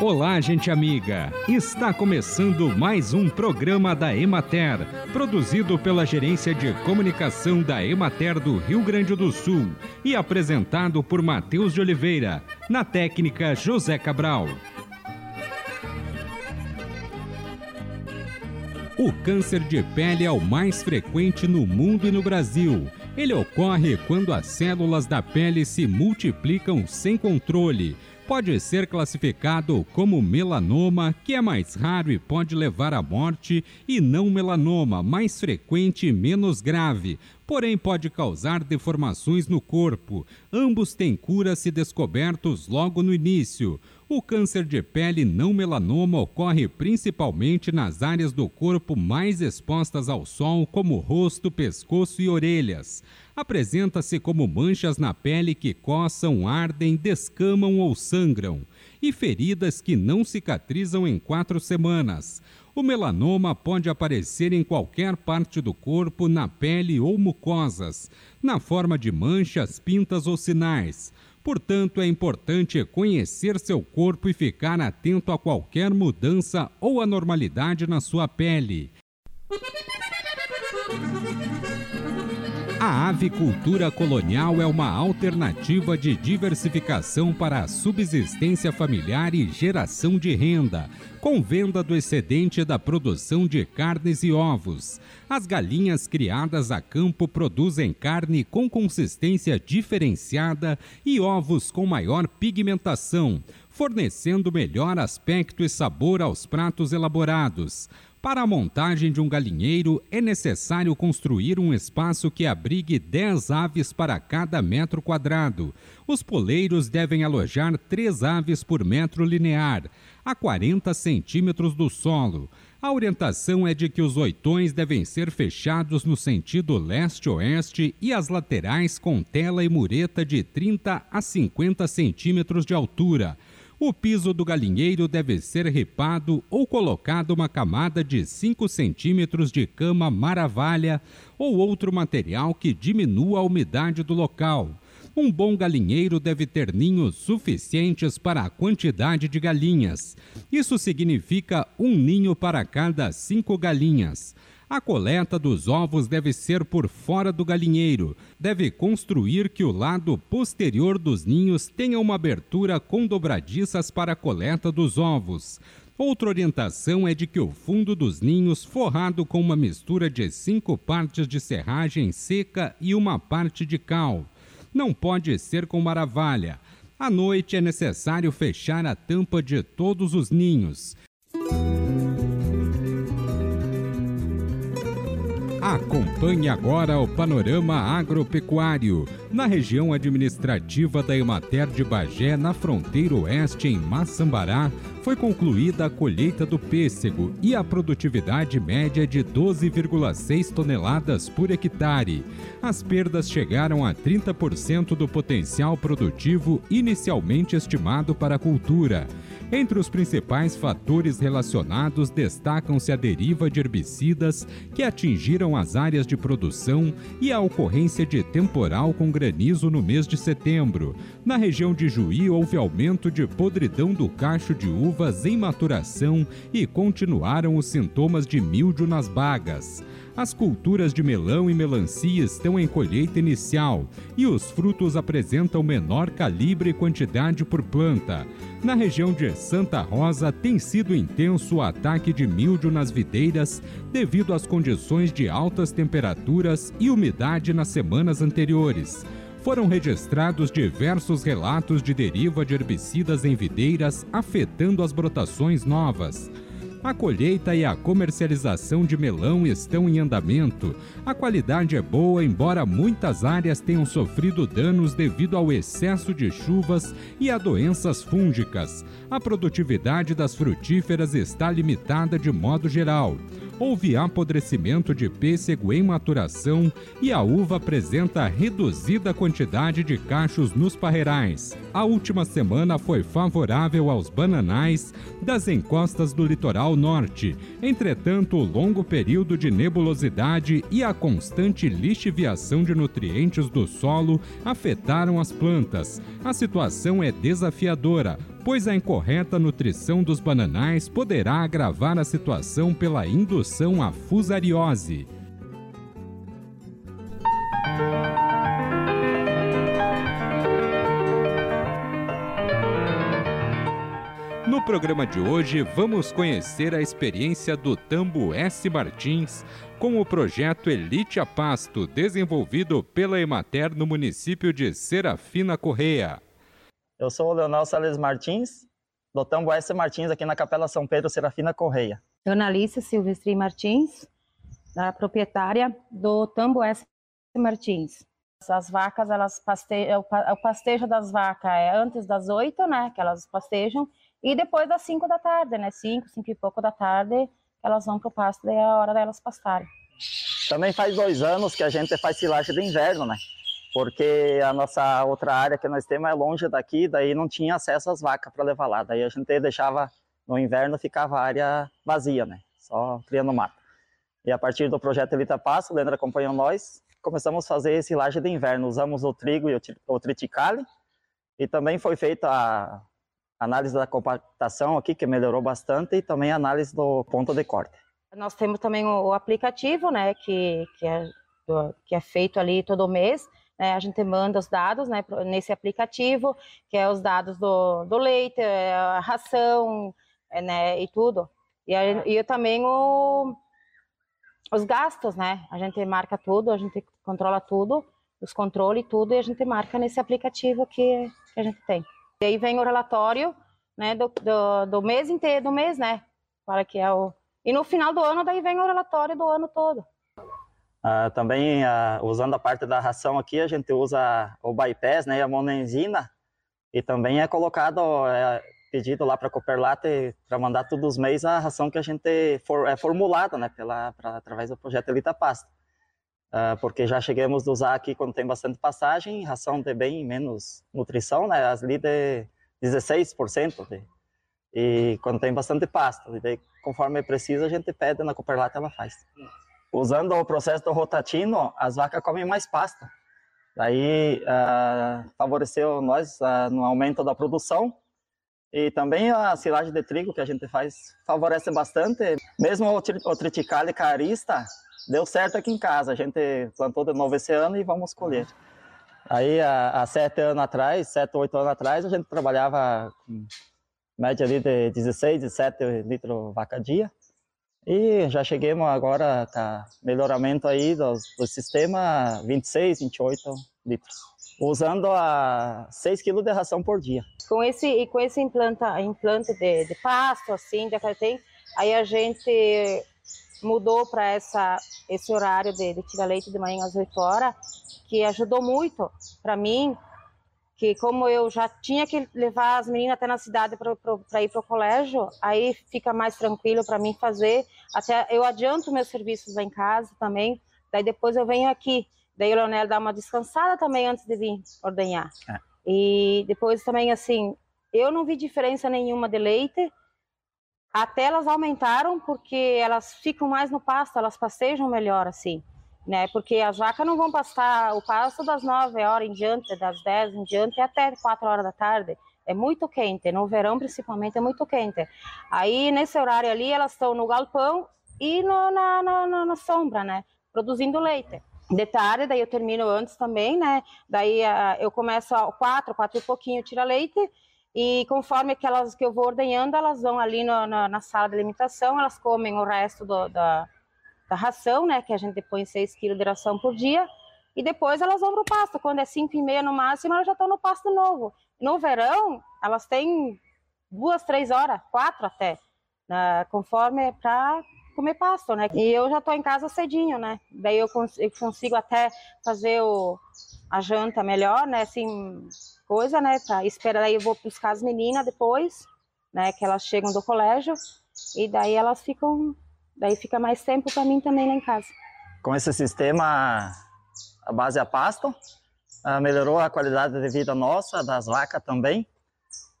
Olá, gente amiga! Está começando mais um programa da Emater, produzido pela Gerência de Comunicação da Emater do Rio Grande do Sul e apresentado por Matheus de Oliveira, na técnica José Cabral. O câncer de pele é o mais frequente no mundo e no Brasil. Ele ocorre quando as células da pele se multiplicam sem controle pode ser classificado como melanoma, que é mais raro e pode levar à morte, e não melanoma, mais frequente e menos grave, porém pode causar deformações no corpo. Ambos têm cura se descobertos logo no início. O câncer de pele não melanoma ocorre principalmente nas áreas do corpo mais expostas ao sol, como rosto, pescoço e orelhas. Apresenta-se como manchas na pele que coçam, ardem, descamam ou sangram, e feridas que não cicatrizam em quatro semanas. O melanoma pode aparecer em qualquer parte do corpo, na pele ou mucosas, na forma de manchas, pintas ou sinais. Portanto, é importante conhecer seu corpo e ficar atento a qualquer mudança ou anormalidade na sua pele. A avicultura colonial é uma alternativa de diversificação para a subsistência familiar e geração de renda, com venda do excedente da produção de carnes e ovos. As galinhas criadas a campo produzem carne com consistência diferenciada e ovos com maior pigmentação, fornecendo melhor aspecto e sabor aos pratos elaborados. Para a montagem de um galinheiro, é necessário construir um espaço que abrigue 10 aves para cada metro quadrado. Os poleiros devem alojar 3 aves por metro linear, a 40 centímetros do solo. A orientação é de que os oitões devem ser fechados no sentido leste-oeste e as laterais com tela e mureta de 30 a 50 centímetros de altura. O piso do galinheiro deve ser ripado ou colocado uma camada de 5 centímetros de cama maravalha ou outro material que diminua a umidade do local. Um bom galinheiro deve ter ninhos suficientes para a quantidade de galinhas. Isso significa um ninho para cada cinco galinhas. A coleta dos ovos deve ser por fora do galinheiro. Deve construir que o lado posterior dos ninhos tenha uma abertura com dobradiças para a coleta dos ovos. Outra orientação é de que o fundo dos ninhos forrado com uma mistura de cinco partes de serragem seca e uma parte de cal. Não pode ser com maravalha. À noite é necessário fechar a tampa de todos os ninhos. Acompanhe agora o panorama agropecuário. Na região administrativa da Emater de Bagé, na fronteira oeste, em Maçambará, foi concluída a colheita do pêssego e a produtividade média de 12,6 toneladas por hectare. As perdas chegaram a 30% do potencial produtivo inicialmente estimado para a cultura. Entre os principais fatores relacionados destacam-se a deriva de herbicidas que atingiram as áreas de produção e a ocorrência de temporal com granizo no mês de setembro. Na região de Juí houve aumento de podridão do cacho de uvas em maturação e continuaram os sintomas de mildio nas bagas. As culturas de melão e melancia estão em colheita inicial e os frutos apresentam menor calibre e quantidade por planta. Na região de Santa Rosa tem sido intenso o ataque de mildio nas videiras devido às condições de altas temperaturas e umidade nas semanas anteriores foram registrados diversos relatos de deriva de herbicidas em videiras afetando as brotações novas. A colheita e a comercialização de melão estão em andamento. A qualidade é boa, embora muitas áreas tenham sofrido danos devido ao excesso de chuvas e a doenças fúngicas. A produtividade das frutíferas está limitada de modo geral houve apodrecimento de pêssego em maturação e a uva apresenta reduzida quantidade de cachos nos parreirais. A última semana foi favorável aos bananais das encostas do litoral norte. Entretanto, o longo período de nebulosidade e a constante lixiviação de nutrientes do solo afetaram as plantas. A situação é desafiadora pois a incorreta nutrição dos bananais poderá agravar a situação pela indução à fusariose. Programa de hoje, vamos conhecer a experiência do Tambo S. Martins com o projeto Elite a Pasto, desenvolvido pela Emater no município de Serafina Correia. Eu sou o Leonel Salles Martins, do Tambo S. Martins, aqui na Capela São Pedro, Serafina Correia. Dona Alice Silvestre Martins, da proprietária do Tambo S. Martins. As vacas, elas pastejam, o pastejo das vacas é antes das oito, né, que elas pastejam, e depois das cinco da tarde, né, cinco, cinco e pouco da tarde, elas vão para o pasto, daí é a hora delas pastarem. Também faz dois anos que a gente faz silagem de inverno, né? Porque a nossa outra área que nós temos é longe daqui, daí não tinha acesso às vacas para levar lá. Daí a gente deixava, no inverno ficava a área vazia, né? Só criando mato. E a partir do projeto Elita Passo, o Leandro acompanhou nós, começamos a fazer silagem de inverno. Usamos o trigo e o triticale, e também foi feita a análise da compactação aqui, que melhorou bastante, e também a análise do ponto de corte. Nós temos também o aplicativo, né, que, que, é, que é feito ali todo mês, né, a gente manda os dados né, nesse aplicativo, que é os dados do, do leite, é, a ração, é, né, e tudo. E, e também o, os gastos, né? A gente marca tudo, a gente controla tudo, os controles tudo, e a gente marca nesse aplicativo que, que a gente tem. E aí vem o relatório, né, do, do, do mês inteiro, do mês, né, para que é o... E no final do ano, daí vem o relatório do ano todo. Uh, também, uh, usando a parte da ração aqui, a gente usa o bypass, né, a monenzina, e também é colocado, é pedido lá para a Cooperlate para mandar todos os meses a ração que a gente for, é formulada, né, pela, através do projeto Elita Pasta. Uh, porque já chegamos a usar aqui quando tem bastante passagem, ração de bem menos nutrição, né? As ali de 16%. De, e quando tem bastante pasto, e daí, conforme precisa, a gente pede na Cooperlata ela faz. Usando o processo do rotatino, as vacas comem mais pasto. Daí uh, favoreceu nós uh, no aumento da produção e também a silagem de trigo que a gente faz favorece bastante. Mesmo o, tri o triticale carista, deu certo aqui em casa. A gente plantou de novo esse ano e vamos colher. Aí, há, há sete anos atrás, sete, oito anos atrás, a gente trabalhava com média ali de 16, 17 litros vaca dia. E já chegamos agora com melhoramento aí do, do sistema 26, 28 litros. Usando a 6 quilos de ração por dia. Com esse, e com esse implanta, implante de, de pasto, assim, de, tem, aí a gente mudou para essa esse horário de, de tirar leite de manhã às 8 horas, que ajudou muito para mim, que como eu já tinha que levar as meninas até na cidade para ir para o colégio, aí fica mais tranquilo para mim fazer. Até eu adianto meus serviços lá em casa também, daí depois eu venho aqui. Daí o Leonel dá uma descansada também antes de vir ordenhar. É. E depois também, assim, eu não vi diferença nenhuma de leite, até elas aumentaram porque elas ficam mais no pasto, elas pastejam melhor assim, né? Porque as vacas não vão pastar o pasto das 9 horas em diante, das 10 em diante até 4 horas da tarde. É muito quente, no verão principalmente é muito quente. Aí nesse horário ali elas estão no galpão e no, na, na, na, sombra, né? Produzindo leite. De tarde, daí eu termino antes também, né? Daí uh, eu começo às quatro, quatro e pouquinho tira leite e conforme aquelas que eu vou ordenhando, elas vão ali no, na, na, sala de alimentação, elas comem o resto do, da, da ração, né? Que a gente põe 6 quilos de ração por dia. E depois elas vão para o pasto. Quando é 5 e meia no máximo, elas já estão no pasto novo. No verão, elas têm duas, três horas, quatro até, né, conforme para comer pasto, né? E eu já estou em casa cedinho, né? Daí eu, cons eu consigo até fazer o, a janta melhor, né? Assim, coisa, né? Pra esperar, aí eu vou buscar as meninas depois, né? Que elas chegam do colégio e daí elas ficam, daí fica mais tempo para mim também lá em casa. Com esse sistema, a base é pasto, ah, melhorou a qualidade de vida nossa, das vacas também,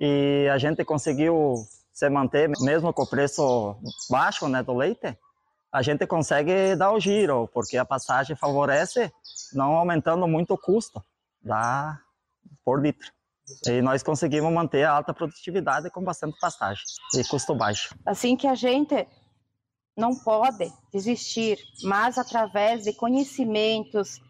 e a gente conseguiu se manter, mesmo com o preço baixo né, do leite, a gente consegue dar o giro, porque a passagem favorece, não aumentando muito o custo da, por litro. E nós conseguimos manter a alta produtividade com bastante pastagem e custo baixo. Assim que a gente não pode desistir, mas através de conhecimentos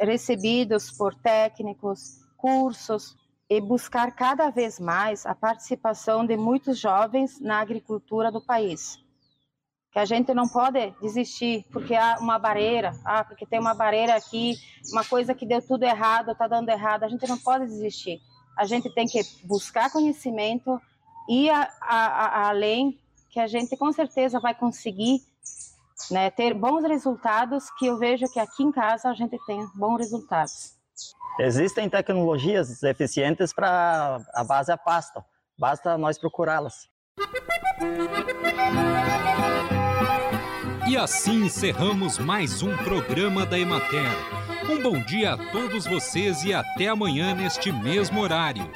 recebidos por técnicos, cursos e buscar cada vez mais a participação de muitos jovens na agricultura do país. Que a gente não pode desistir porque há uma barreira, ah, porque tem uma barreira aqui, uma coisa que deu tudo errado, está dando errado. A gente não pode desistir. A gente tem que buscar conhecimento e a, a, a, além que a gente com certeza vai conseguir né, ter bons resultados, que eu vejo que aqui em casa a gente tem bons resultados. Existem tecnologias eficientes para a base a pasto, basta nós procurá-las. E assim encerramos mais um programa da Emater. Um bom dia a todos vocês e até amanhã neste mesmo horário.